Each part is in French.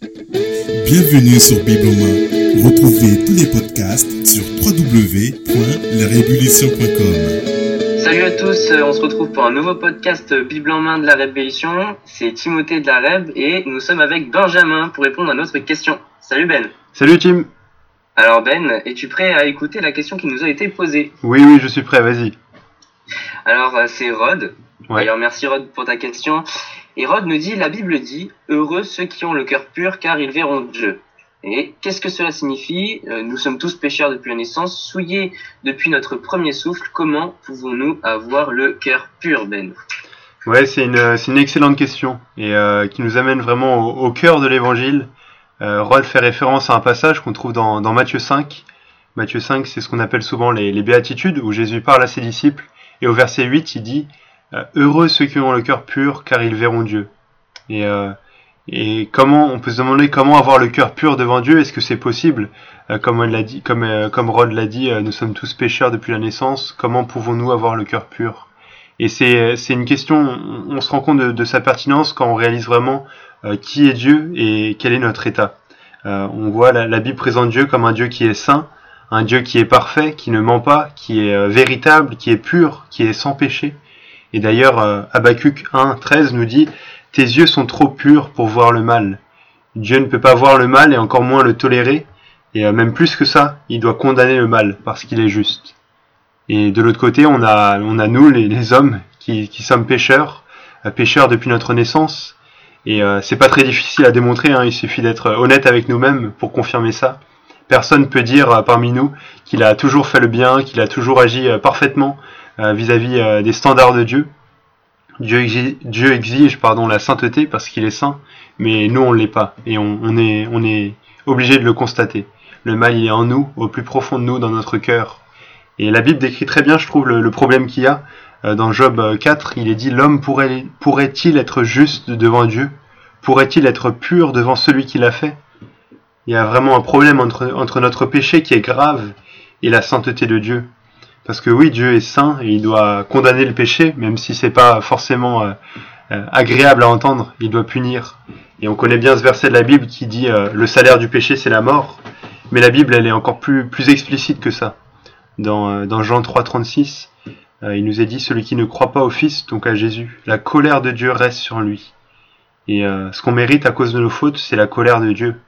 Bienvenue sur Bible en main. Retrouvez tous les podcasts sur www.larévolution.com. Salut à tous, euh, on se retrouve pour un nouveau podcast Bible en main de la Rébellion. C'est Timothée de la Reb et nous sommes avec Benjamin pour répondre à notre question. Salut Ben. Salut Tim. Alors Ben, es-tu prêt à écouter la question qui nous a été posée? Oui, oui, je suis prêt, vas-y. Alors euh, c'est Rod. Ouais. D'ailleurs merci Rod pour ta question. Et Rod nous dit, la Bible dit, heureux ceux qui ont le cœur pur car ils verront Dieu. Et qu'est-ce que cela signifie? Euh, Nous sommes tous pécheurs depuis la naissance, souillés depuis notre premier souffle. Comment pouvons-nous avoir le cœur pur, Ben? Ouais, c'est une, c'est une excellente question et euh, qui nous amène vraiment au, cœur de l'évangile. Euh, Rod fait référence à un passage qu'on trouve dans, dans Matthieu 5. Matthieu 5, c'est ce qu'on appelle souvent les, les béatitudes, où Jésus parle à ses disciples. Et au verset 8, il dit euh, Heureux ceux qui ont le cœur pur, car ils verront Dieu. Et, euh, et comment on peut se demander comment avoir le cœur pur devant Dieu Est-ce que c'est possible Euh, euh, comme Rod l'a dit, euh, nous sommes tous pécheurs depuis la naissance. Comment pouvons-nous avoir le cœur pur? Et c'est c'est une question. On, se rend compte de, sa pertinence quand on réalise vraiment euh, qui est Dieu et quel est notre état. Euh, on voit la, Bible présente Dieu comme un Dieu qui est saint, un Dieu qui est parfait, qui ne ment pas, qui est euh, véritable, qui est pur, qui est sans péché. Et d'ailleurs, Habakkuk 1, 13 nous dit Tes yeux sont trop purs pour voir le mal. Dieu ne peut pas voir le mal et encore moins le tolérer. Et euh, même plus que ça, il doit condamner le mal parce qu'il est juste. Et de l'autre côté, on a, nous, les, hommes, qui, qui sommes pécheurs, euh, pécheurs depuis notre naissance. Et euh, c'est pas très difficile à démontrer, hein, il suffit d'être honnête avec nous-mêmes pour confirmer ça. Personne peut dire parmi nous qu'il a toujours fait le bien, qu'il a toujours agi parfaitement vis-à-vis euh, des standards de Dieu. Dieu exige, pardon, la sainteté parce qu'il est saint, mais nous on l'est pas et on, est, obligé de le constater. Le mal il est en nous, au plus profond de nous, dans notre cœur. Et la Bible décrit très bien, je trouve, le, problème qu'il y a. Euh, Dans Job euh, 4, il est dit L'homme pourrait, pourrait-il être juste devant Dieu? Pourrait-il être pur devant celui qui l'a fait? Il y a vraiment un problème entre, entre notre péché qui est grave et la sainteté de Dieu. Parce que oui, Dieu est saint et il doit condamner le péché, même si c'est pas forcément euh, euh, agréable à entendre, il doit punir. Et on connaît bien ce verset de la Bible qui dit euh, le salaire du péché c'est la mort. Mais la Bible elle est encore plus, plus explicite que ça. Dans, dans Jean 3, 36, euh, il nous est dit celui qui ne croit pas au Fils, donc à Jésus, la colère de Dieu reste sur lui. Et ce qu'on mérite à cause de nos fautes, c'est la colère de Dieu.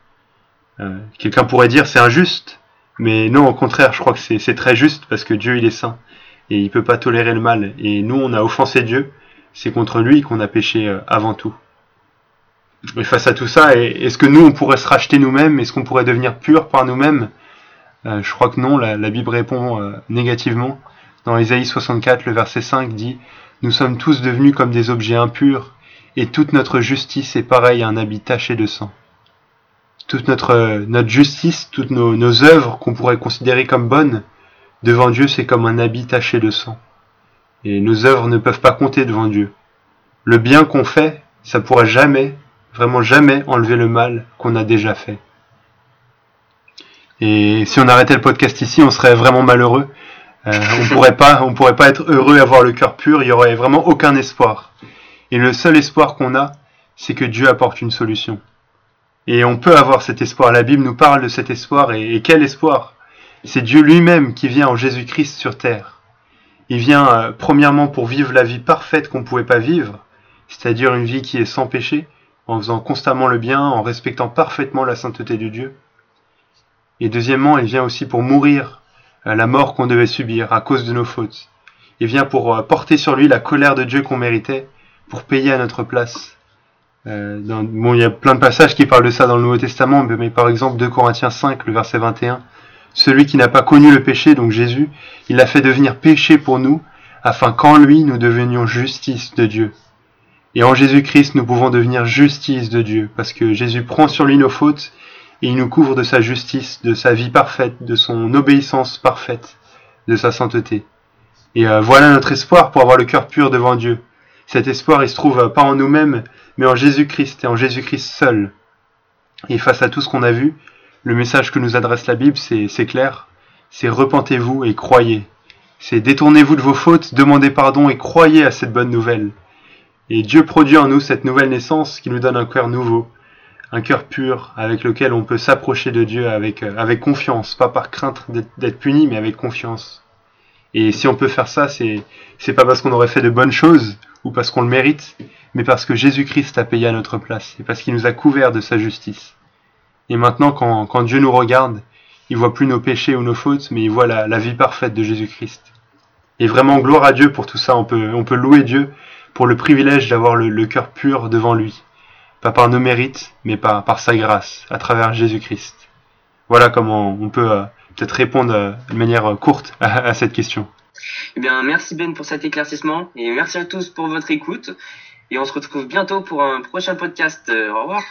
Quelqu'un pourrait dire c'est injuste, mais non, au contraire, je crois que c'est très juste parce que Dieu il est saint et il peut pas tolérer le mal. Et nous, on a offensé Dieu, c'est contre lui qu'on a péché euh, avant tout. Et face à tout ça, est- est-ce que nous, on pourrait se racheter nous-mêmes? Est-ce qu'on pourrait devenir pur par nous-mêmes? Euh, Je crois que non, la, la Bible répond euh, négativement. Dans Ésaïe 64, le verset 5 dit « Nous sommes tous devenus comme des objets impurs, et toute notre justice est pareille à un habit taché de sang. » Toute notre, euh, notre justice, toutes nos, nos œuvres qu'on pourrait considérer comme bonnes, devant Dieu, c'est comme un habit taché de sang. Et nos œuvres ne peuvent pas compter devant Dieu. Le bien qu'on fait, ça pourra jamais, vraiment jamais enlever le mal qu'on a déjà fait. Et si on arrêtait le podcast ici, on serait vraiment malheureux. Euh, on pourrait pas, on pourrait pas être heureux et avoir le cœur pur. Il y aurait vraiment aucun espoir. Et le seul espoir qu'on a, c'est que Dieu apporte une solution. Et on peut avoir cet espoir. La Bible nous parle de cet espoir. Et, quel espoir? C'est Dieu lui-même qui vient en Jésus-Christ sur terre. Il vient euh, premièrement pour vivre la vie parfaite qu'on ne pouvait pas vivre, c'est-à-dire une vie qui est sans péché, en faisant constamment le bien, en respectant parfaitement la sainteté de Dieu. Et deuxièmement, il vient aussi pour mourir euh, la mort qu'on devait subir à cause de nos fautes. Il vient pour euh, porter sur lui la colère de Dieu qu'on méritait, pour payer à notre place. Euh, bon, il y a plein de passages qui parlent de ça dans le Nouveau Testament, mais, mais par exemple 2 Corinthiens 5, le verset 21, celui qui n'a pas connu le péché, donc Jésus, il l'a fait devenir péché pour nous, afin qu'en lui nous devenions justice de Dieu. Et en Jésus-Christ, nous pouvons devenir justice de Dieu, parce que Jésus prend sur lui nos fautes, et il nous couvre de sa justice, de sa vie parfaite, de son obéissance parfaite, de sa sainteté. Et euh, voilà notre espoir pour avoir le cœur pur devant Dieu. Cet espoir, il se trouve euh, pas en nous-mêmes, mais en Jésus-Christ, et en Jésus-Christ seul. Et face à tout ce qu'on a vu, le message que nous adresse la Bible, c'est clair, c'est repentez-vous et croyez. C'est détournez-vous de vos fautes, demandez pardon et croyez à cette bonne nouvelle. Et Dieu produit en nous cette nouvelle naissance qui nous donne un cœur nouveau, un cœur pur avec lequel on peut s'approcher de Dieu avec, euh, confiance, pas par crainte d'être puni, mais avec confiance. Et si on peut faire ça, c'est pas parce qu'on aurait fait de bonnes choses ou parce qu'on le mérite, mais parce que Jésus-Christ a payé à notre place et parce qu'il nous a couverts de sa justice. Et maintenant, quand, quand Dieu nous regarde, il voit plus nos péchés ou nos fautes, mais il voit la, la vie parfaite de Jésus-Christ. Et vraiment, gloire à Dieu pour tout ça. On peut, on peut louer Dieu pour le privilège d'avoir le, le cœur pur devant lui. Pas par nos mérites, mais par, par sa grâce, à travers Jésus-Christ. Voilà comment on peut euh, peut-être répondre euh, de manière euh, courte à, à cette question. Eh bien, merci Ben pour cet éclaircissement et merci à tous pour votre écoute. Et on se retrouve bientôt pour un prochain podcast. au revoir.